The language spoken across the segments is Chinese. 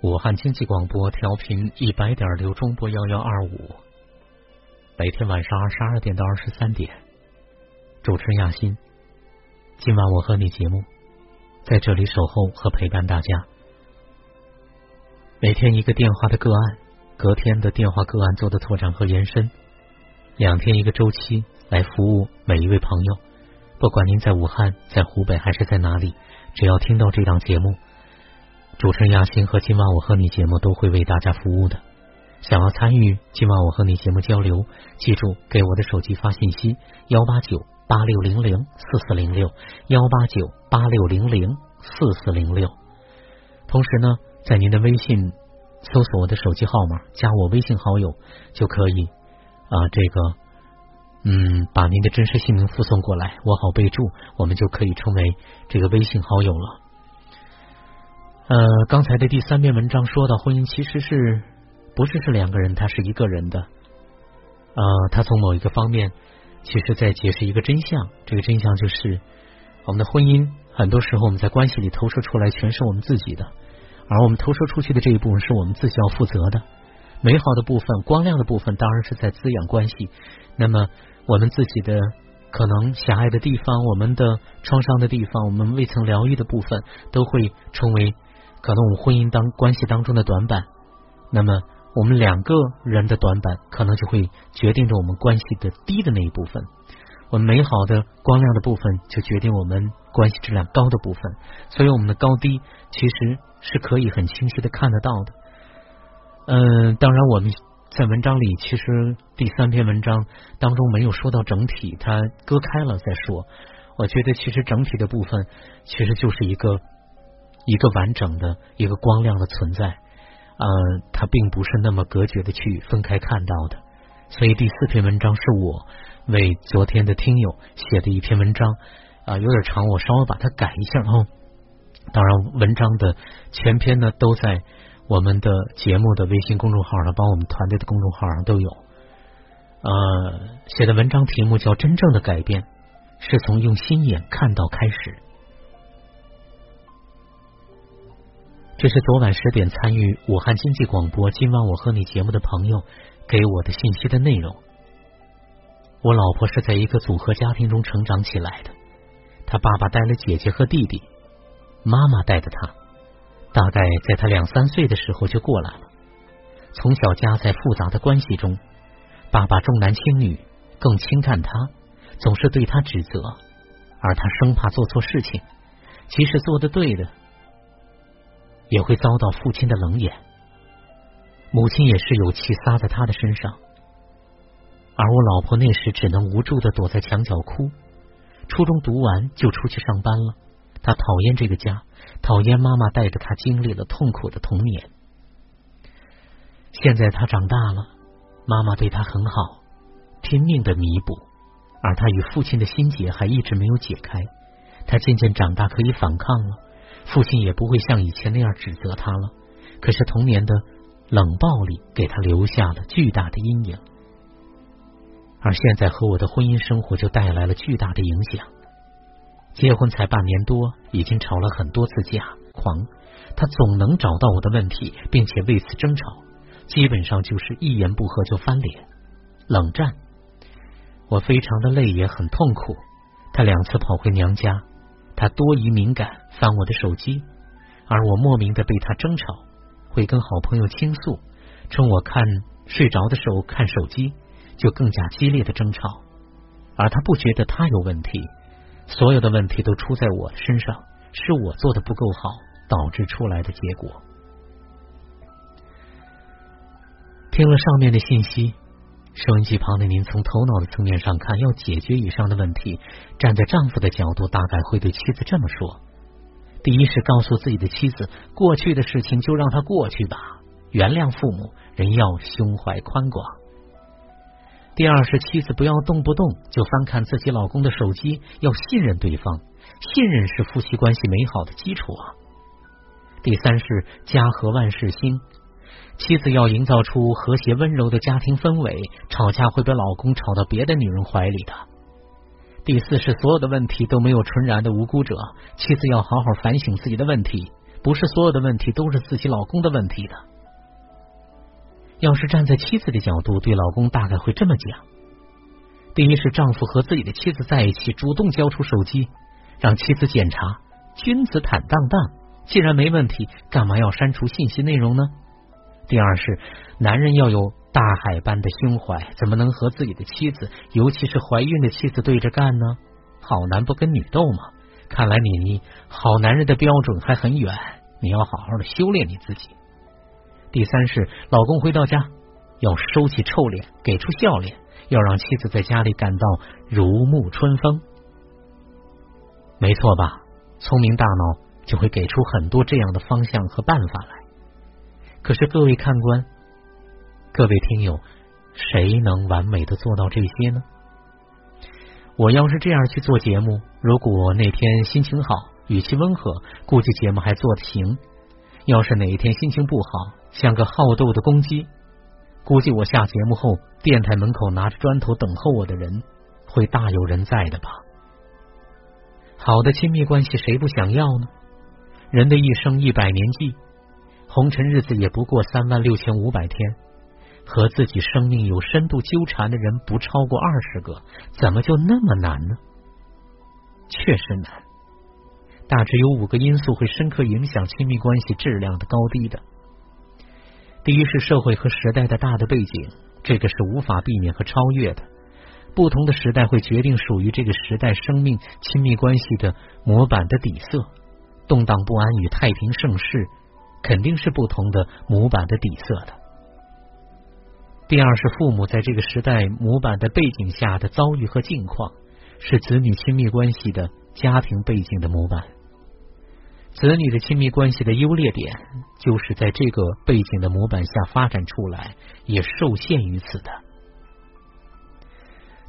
武汉经济广播调频一百点六中波幺幺二五，每天晚上二十二点到二十三点，主持亚欣。今晚我和你节目在这里守候和陪伴大家。每天一个电话的个案，隔天的电话个案做的拓展和延伸，两天一个周期来服务每一位朋友。不管您在武汉、在湖北还是在哪里，只要听到这档节目。主持人亚欣和今晚我和你节目都会为大家服务的。想要参与今晚我和你节目交流，记住给我的手机发信息：幺八九八六零零四四零六，幺八九八六零零四四零六。同时呢，在您的微信搜索我的手机号码，加我微信好友就可以啊。这个嗯，把您的真实姓名附送过来，我好备注，我们就可以成为这个微信好友了。呃，刚才的第三篇文章说到，婚姻其实是不是是两个人，他是一个人的。呃，他从某一个方面，其实在解释一个真相。这个真相就是，我们的婚姻很多时候我们在关系里投射出来，全是我们自己的，而我们投射出去的这一部分是我们自己要负责的。美好的部分、光亮的部分，当然是在滋养关系。那么，我们自己的可能狭隘的地方、我们的创伤的地方、我们未曾疗愈的部分，都会成为。可能我们婚姻当关系当中的短板，那么我们两个人的短板，可能就会决定着我们关系的低的那一部分。我们美好的光亮的部分，就决定我们关系质量高的部分。所以我们的高低其实是可以很清晰的看得到的。嗯，当然我们在文章里，其实第三篇文章当中没有说到整体，它割开了再说。我觉得其实整体的部分，其实就是一个。一个完整的一个光亮的存在，呃，它并不是那么隔绝的去分开看到的。所以第四篇文章是我为昨天的听友写的一篇文章啊，有点长，我稍微把它改一下哦。当然，文章的全篇呢都在我们的节目的微信公众号上，帮我们团队的公众号上都有。呃，写的文章题目叫《真正的改变是从用心眼看到开始》。这是昨晚十点参与武汉经济广播今晚我和你节目的朋友给我的信息的内容。我老婆是在一个组合家庭中成长起来的，她爸爸带了姐姐和弟弟，妈妈带的她，大概在她两三岁的时候就过来了。从小夹在复杂的关系中，爸爸重男轻女，更轻看她，总是对她指责，而她生怕做错事情，即使做的对的。也会遭到父亲的冷眼，母亲也是有气撒在他的身上，而我老婆那时只能无助的躲在墙角哭。初中读完就出去上班了，她讨厌这个家，讨厌妈妈带着她经历了痛苦的童年。现在她长大了，妈妈对她很好，拼命的弥补，而她与父亲的心结还一直没有解开。她渐渐长大，可以反抗了。父亲也不会像以前那样指责他了，可是童年的冷暴力给他留下了巨大的阴影，而现在和我的婚姻生活就带来了巨大的影响。结婚才半年多，已经吵了很多次架，狂，他总能找到我的问题，并且为此争吵，基本上就是一言不合就翻脸、冷战。我非常的累，也很痛苦。他两次跑回娘家。他多疑敏感，翻我的手机，而我莫名的被他争吵，会跟好朋友倾诉，趁我看睡着的时候看手机，就更加激烈的争吵。而他不觉得他有问题，所有的问题都出在我身上，是我做的不够好导致出来的结果。听了上面的信息。收音机旁的您，从头脑的层面上看，要解决以上的问题，站在丈夫的角度，大概会对妻子这么说：第一是告诉自己的妻子，过去的事情就让它过去吧，原谅父母，人要胸怀宽广；第二是妻子不要动不动就翻看自己老公的手机，要信任对方，信任是夫妻关系美好的基础啊；第三是家和万事兴。妻子要营造出和谐温柔的家庭氛围，吵架会被老公吵到别的女人怀里的。第四是所有的问题都没有纯然的无辜者，妻子要好好反省自己的问题，不是所有的问题都是自己老公的问题的。要是站在妻子的角度，对老公大概会这么讲：第一是丈夫和自己的妻子在一起，主动交出手机，让妻子检查，君子坦荡荡。既然没问题，干嘛要删除信息内容呢？第二是男人要有大海般的胸怀，怎么能和自己的妻子，尤其是怀孕的妻子对着干呢？好男不跟女斗吗？看来你好男人的标准还很远，你要好好的修炼你自己。第三是老公回到家要收起臭脸，给出笑脸，要让妻子在家里感到如沐春风。没错吧？聪明大脑就会给出很多这样的方向和办法来。可是各位看官，各位听友，谁能完美的做到这些呢？我要是这样去做节目，如果那天心情好，语气温和，估计节目还做得行；要是哪一天心情不好，像个好斗的公鸡，估计我下节目后，电台门口拿着砖头等候我的人会大有人在的吧？好的亲密关系谁不想要呢？人的一生一百年计，红尘日子也不过三万六千五百天。和自己生命有深度纠缠的人不超过二十个，怎么就那么难呢？确实难。大致有五个因素会深刻影响亲密关系质量的高低的。第一是社会和时代的大的背景，这个是无法避免和超越的。不同的时代会决定属于这个时代生命亲密关系的模板的底色。动荡不安与太平盛世肯定是不同的模板的底色的。第二是父母在这个时代模板的背景下的遭遇和境况，是子女亲密关系的家庭背景的模板。子女的亲密关系的优劣点，就是在这个背景的模板下发展出来，也受限于此的。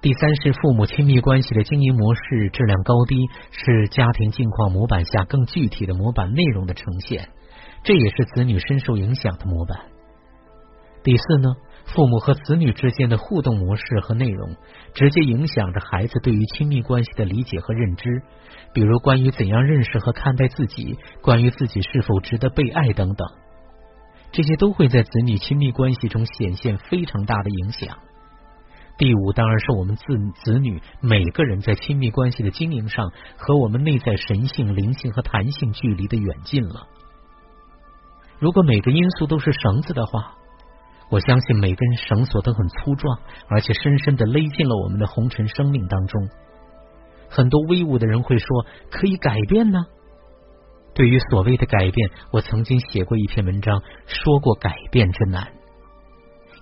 第三是父母亲密关系的经营模式质量高低，是家庭境况模板下更具体的模板内容的呈现，这也是子女深受影响的模板。第四呢？父母和子女之间的互动模式和内容，直接影响着孩子对于亲密关系的理解和认知。比如，关于怎样认识和看待自己，关于自己是否值得被爱等等，这些都会在子女亲密关系中显现非常大的影响。第五，当然是我们子子女每个人在亲密关系的经营上，和我们内在神性、灵性和弹性距离的远近了。如果每个因素都是绳子的话。我相信每根绳索都很粗壮，而且深深的勒进了我们的红尘生命当中。很多威武的人会说可以改变呢。对于所谓的改变，我曾经写过一篇文章，说过改变之难。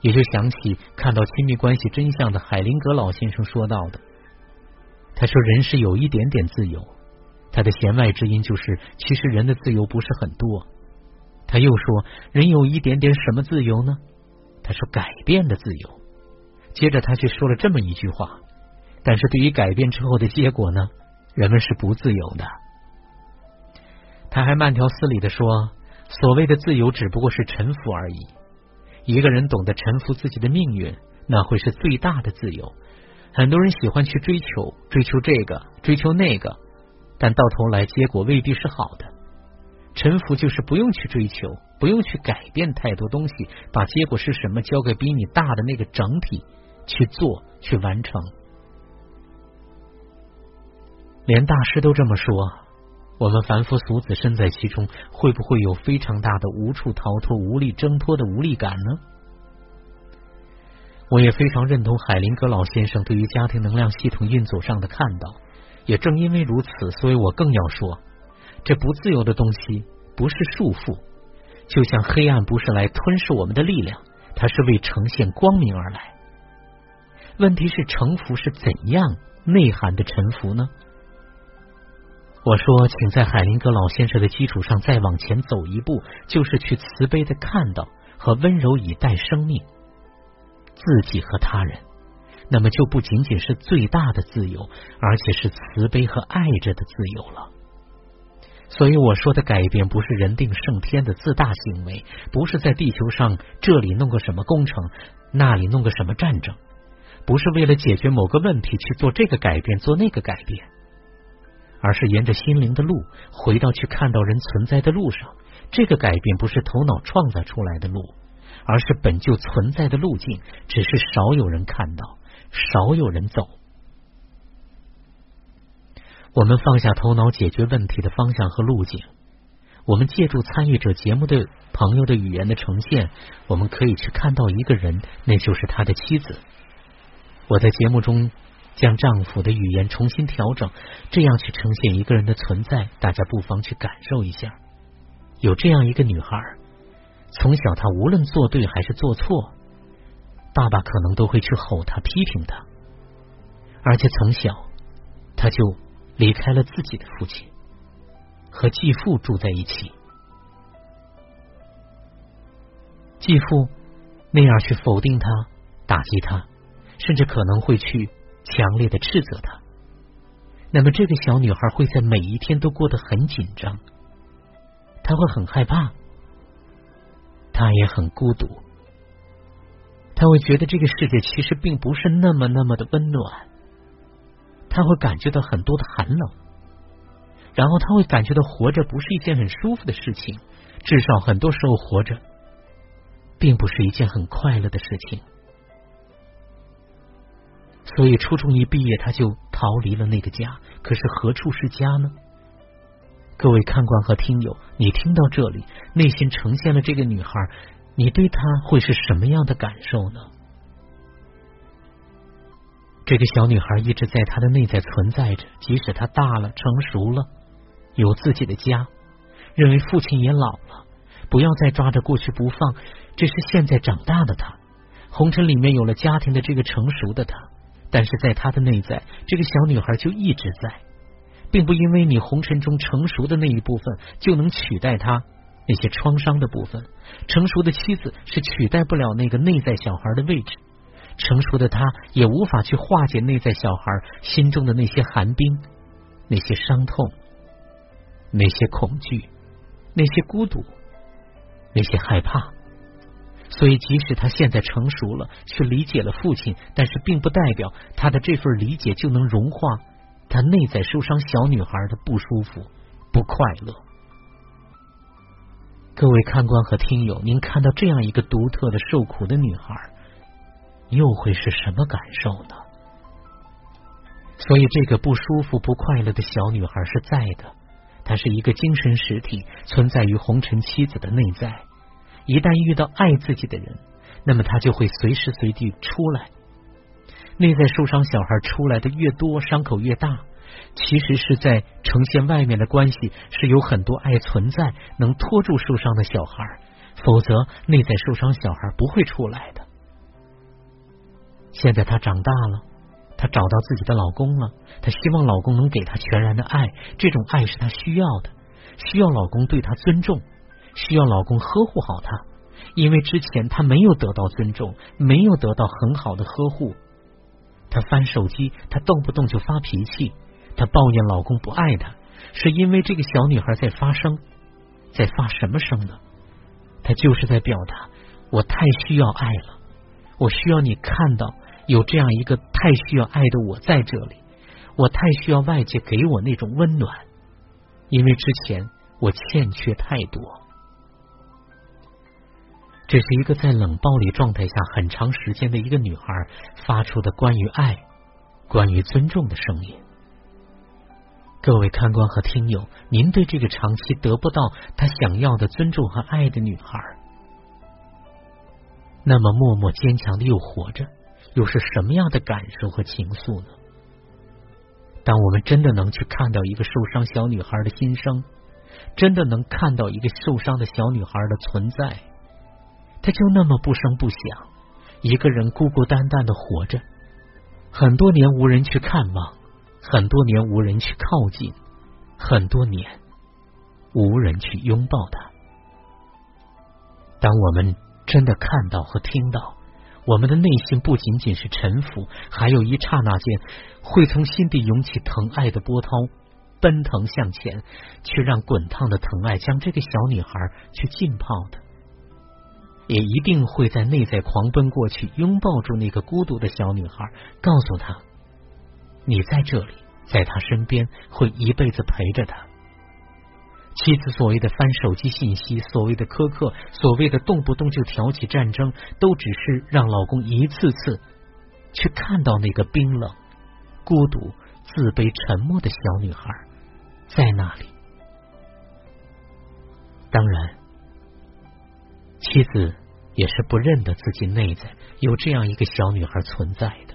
也就想起看到亲密关系真相的海灵格老先生说到的，他说人是有一点点自由，他的弦外之音就是其实人的自由不是很多。他又说人有一点点什么自由呢？他说：“改变的自由。”接着他却说了这么一句话：“但是对于改变之后的结果呢？人们是不自由的。”他还慢条斯理的说：“所谓的自由只不过是臣服而已。一个人懂得臣服自己的命运，那会是最大的自由。很多人喜欢去追求，追求这个，追求那个，但到头来结果未必是好的。臣服就是不用去追求。”不用去改变太多东西，把结果是什么交给比你大的那个整体去做去完成。连大师都这么说，我们凡夫俗子身在其中，会不会有非常大的无处逃脱、无力挣脱的无力感呢？我也非常认同海林格老先生对于家庭能量系统运作上的看到。也正因为如此，所以我更要说，这不自由的东西不是束缚。就像黑暗不是来吞噬我们的力量，它是为呈现光明而来。问题是臣服是怎样内涵的臣服呢？我说，请在海林格老先生的基础上再往前走一步，就是去慈悲的看到和温柔以待生命、自己和他人。那么就不仅仅是最大的自由，而且是慈悲和爱着的自由了。所以我说的改变不是人定胜天的自大行为，不是在地球上这里弄个什么工程，那里弄个什么战争，不是为了解决某个问题去做这个改变，做那个改变，而是沿着心灵的路回到去看到人存在的路上。这个改变不是头脑创造出来的路，而是本就存在的路径，只是少有人看到，少有人走。我们放下头脑解决问题的方向和路径，我们借助参与者节目的朋友的语言的呈现，我们可以去看到一个人，那就是他的妻子。我在节目中。将丈夫的语言重新调整，这样去呈现一个人的存在，大家不妨去感受一下。有这样一个女孩，从小她无论做对还是做错，爸爸可能都会去吼她、批评她，而且从小她就离开了自己的父亲，和继父住在一起。继父那样去否定他、打击他，甚至可能会去。强烈的斥责他，那么这个小女孩会在每一天都过得很紧张，她会很害怕，她也很孤独，她会觉得这个世界其实并不是那么那么的温暖，他会感觉到很多的寒冷，然后他会感觉到活着不是一件很舒服的事情，至少很多时候活着并不是一件很快乐的事情。所以初中一毕业，他就逃离了那个家。可是何处是家呢？各位看官和听友，你听到这里，内心呈现了这个女孩，你对她会是什么样的感受呢？这个小女孩一直在她的内在存在着，即使她大了、成熟了，有自己的家，认为父亲也老了，不要再抓着过去不放。这是现在长大的她，红尘里面有了家庭的这个成熟的她。但是在她的内在，这个小女孩就一直在，并不因为你红尘中成熟的那一部分就能取代她那些创伤的部分。成熟的妻子是取代不了那个内在小孩的位置，成熟的他也无法去化解内在小孩心中的那些寒冰、那些伤痛、那些恐惧、那些孤独、那些害怕。所以，即使他现在成熟了，去理解了父亲，但是并不代表他的这份理解就能融化他内在受伤小女孩的不舒服、不快乐。各位看官和听友，您看到这样一个独特的受苦的女孩，又会是什么感受呢？所以，这个不舒服、不快乐的小女孩是在的，她是一个精神实体，存在于红尘妻子的内在。一旦遇到爱自己的人，那么他就会随时随地出来。内在受伤小孩出来的越多，伤口越大，其实是在呈现外面的关系是有很多爱存在，能拖住受伤的小孩，否则内在受伤小孩不会出来的。现在她长大了，她找到自己的老公了，她希望老公能给她全然的爱，这种爱是她需要的，需要老公对她尊重。需要老公呵护好她，因为之前她没有得到尊重，没有得到很好的呵护。她翻手机，她动不动就发脾气，她抱怨老公不爱她，是因为这个小女孩在发声，在发什么声呢？她就是在表达，我太需要爱了，我需要你看到有这样一个太需要爱的我在这里，我太需要外界给我那种温暖，因为之前我欠缺太多。这是一个在冷暴力状态下很长时间的一个女孩发出的关于爱、关于尊重的声音。各位看官和听友，您对这个长期得不到她想要的尊重和爱的女孩，那么默默坚强的又活着，又是什么样的感受和情愫呢？当我们真的能去看到一个受伤小女孩的心声，真的能看到一个受伤的小女孩的存在。她就那么不声不响，一个人孤孤单单的活着，很多年无人去看望，很多年无人去靠近，很多年无人去拥抱她。当我们真的看到和听到，我们的内心不仅仅是臣服，还有一刹那间会从心底涌起疼爱的波涛，奔腾向前，去让滚烫的疼爱将这个小女孩去浸泡的。也一定会在内在狂奔过去，拥抱住那个孤独的小女孩，告诉她：“你在这里，在她身边，会一辈子陪着她。妻子所谓的翻手机信息，所谓的苛刻，所谓的动不动就挑起战争，都只是让老公一次次去看到那个冰冷、孤独、自卑、沉默的小女孩在那里。当然，妻子也是不认得自己内在有这样一个小女孩存在的。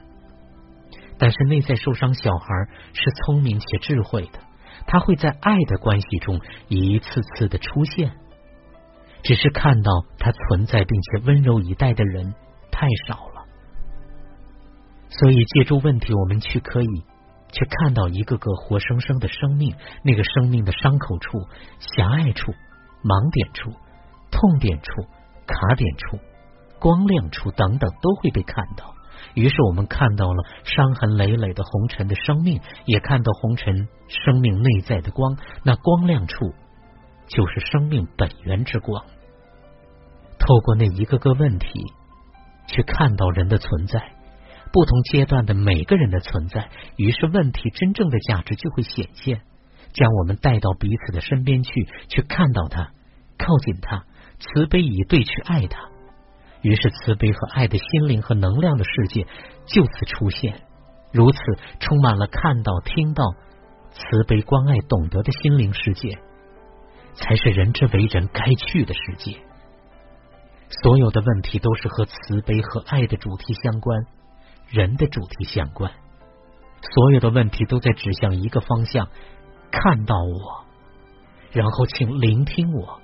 但是内在受伤小孩是聪明且智慧的。他会在爱的关系中一次次的出现，只是看到他存在并且温柔以待的人太少了，所以借助问题，我们去可以去看到一个个活生生的生命，那个生命的伤口处、狭隘处、盲点处、痛点处、卡点处、光亮处等等，都会被看到。于是我们看到了伤痕累累的红尘的生命，也看到红尘生命内在的光。那光亮处就是生命本源之光。透过那一个个问题，去看到人的存在，不同阶段的每个人的存在。于是问题真正的价值就会显现，将我们带到彼此的身边去，去看到他，靠近他，慈悲以对去爱他。于是，慈悲和爱的心灵和能量的世界就此出现，如此充满了看到、听到慈悲、关爱、懂得的心灵世界，才是人之为人该去的世界。所有的问题都是和慈悲和爱的主题相关，人的主题相关。所有的问题都在指向一个方向：看到我，然后请聆听我，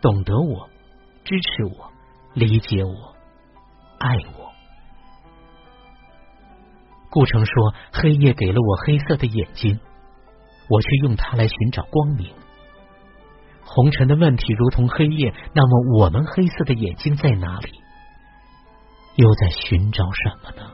懂得我，支持我。理解我，爱我。顾城说：“黑夜给了我黑色的眼睛，我却用它来寻找光明。红尘的问题如同黑夜，那么我们黑色的眼睛在哪里？又在寻找什么呢？”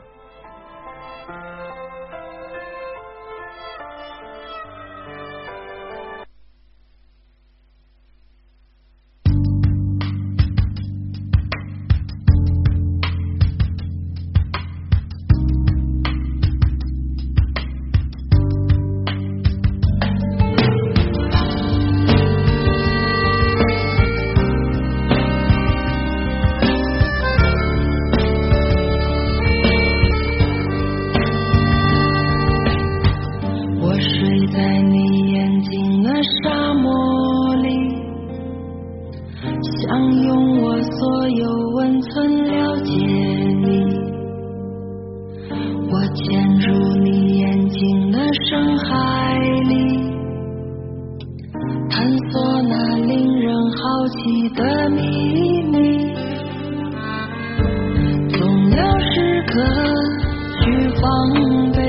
那令人好奇的秘密，总要时刻去防备，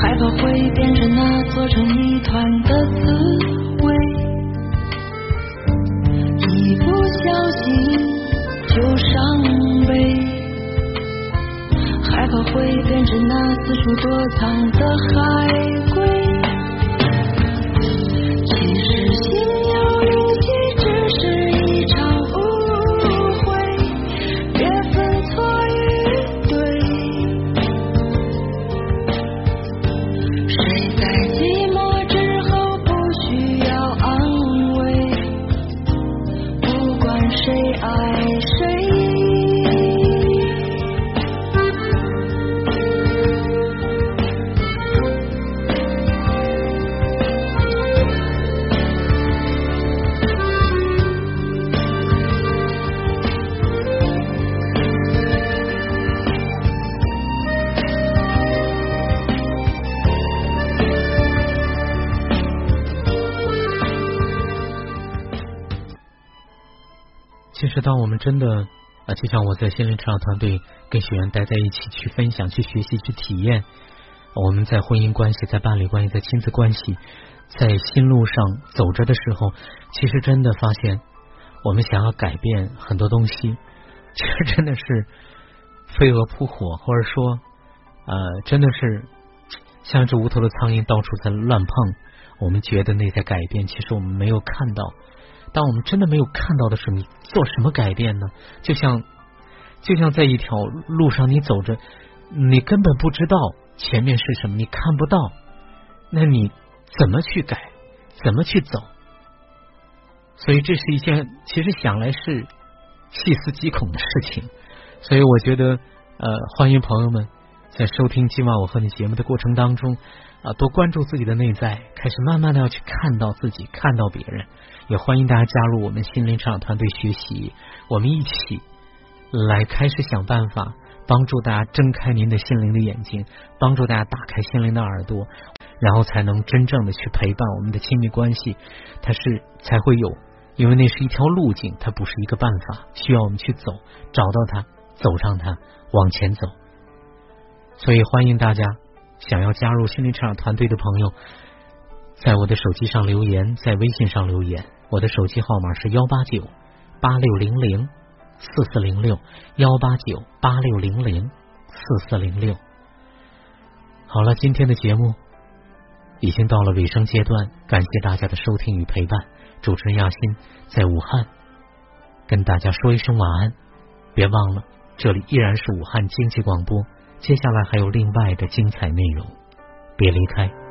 害怕会变成那做成一团的滋味，一不小心就伤悲，害怕会变成那四处躲藏的海龟。真的啊，就像我在心灵成长团队跟学员待在一起，去分享、去学习、去体验，我们在婚姻关系、在伴侣关系、在亲子关系，在心路上走着的时候，其实真的发现，我们想要改变很多东西，其实真的是飞蛾扑火，或者说呃，真的是像一只无头的苍蝇到处在乱碰。我们觉得内在改变，其实我们没有看到。当我们真的没有看到的时候，你做什么改变呢？就像就像在一条路上，你走着，你根本不知道前面是什么，你看不到，那你怎么去改，怎么去走？所以这是一件其实想来是细思极恐的事情。所以我觉得，呃，欢迎朋友们在收听今晚我和你节目的过程当中啊，多关注自己的内在，开始慢慢的要去看到自己，看到别人。也欢迎大家加入我们心灵成长团队学习，我们一起来开始想办法。帮助大家睁开您的心灵的眼睛，帮助大家打开心灵的耳朵，然后才能真正的去陪伴我们的亲密关系。它是才会有，因为那是一条路径，它不是一个办法，需要我们去走，找到它，走上它，往前走。所以欢迎大家想要加入心灵成长团队的朋友，在我的手机上留言，在微信上留言，我的手机号码是幺八九八六零零。四四零六幺八九八六零零四四零六。好了，今天的节目已经到了尾声阶段，感谢大家的收听与陪伴。主持人亚欣在武汉跟大家说一声晚安，别忘了这里依然是武汉经济广播，接下来还有另外的精彩内容，别离开。